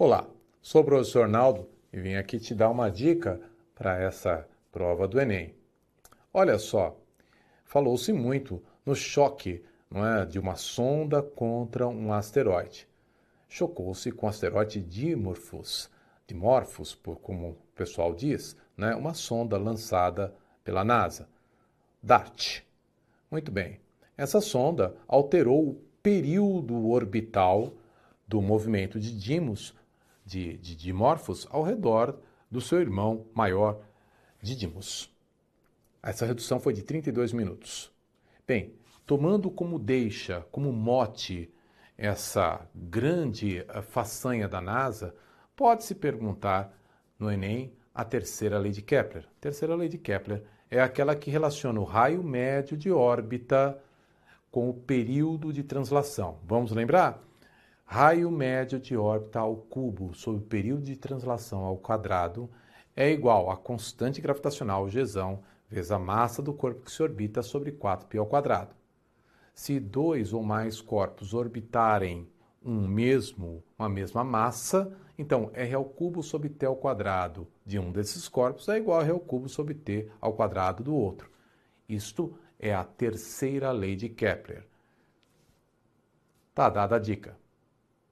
Olá, sou o professor Naldo e vim aqui te dar uma dica para essa prova do Enem. Olha só, falou-se muito no choque não é, de uma sonda contra um asteroide. Chocou-se com o asteroide Dimorphos, Dimorphos, por como o pessoal diz, né, uma sonda lançada pela NASA, DART. Muito bem, essa sonda alterou o período orbital do movimento de Dimos de, de dimorfos ao redor do seu irmão maior, Didymos. Essa redução foi de 32 minutos. Bem, tomando como deixa, como mote, essa grande eh, façanha da NASA, pode-se perguntar no Enem a terceira lei de Kepler. A terceira lei de Kepler é aquela que relaciona o raio médio de órbita com o período de translação. Vamos lembrar? Raio médio de órbita ao cubo sobre o período de translação ao quadrado é igual a constante gravitacional Gzão vezes a massa do corpo que se orbita sobre 4π ao quadrado. Se dois ou mais corpos orbitarem um mesmo, uma mesma massa, então R ao cubo sobre T ao quadrado de um desses corpos é igual a R ao cubo sobre T ao quadrado do outro. Isto é a terceira lei de Kepler. Tá dada a dica.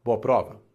Boa prova!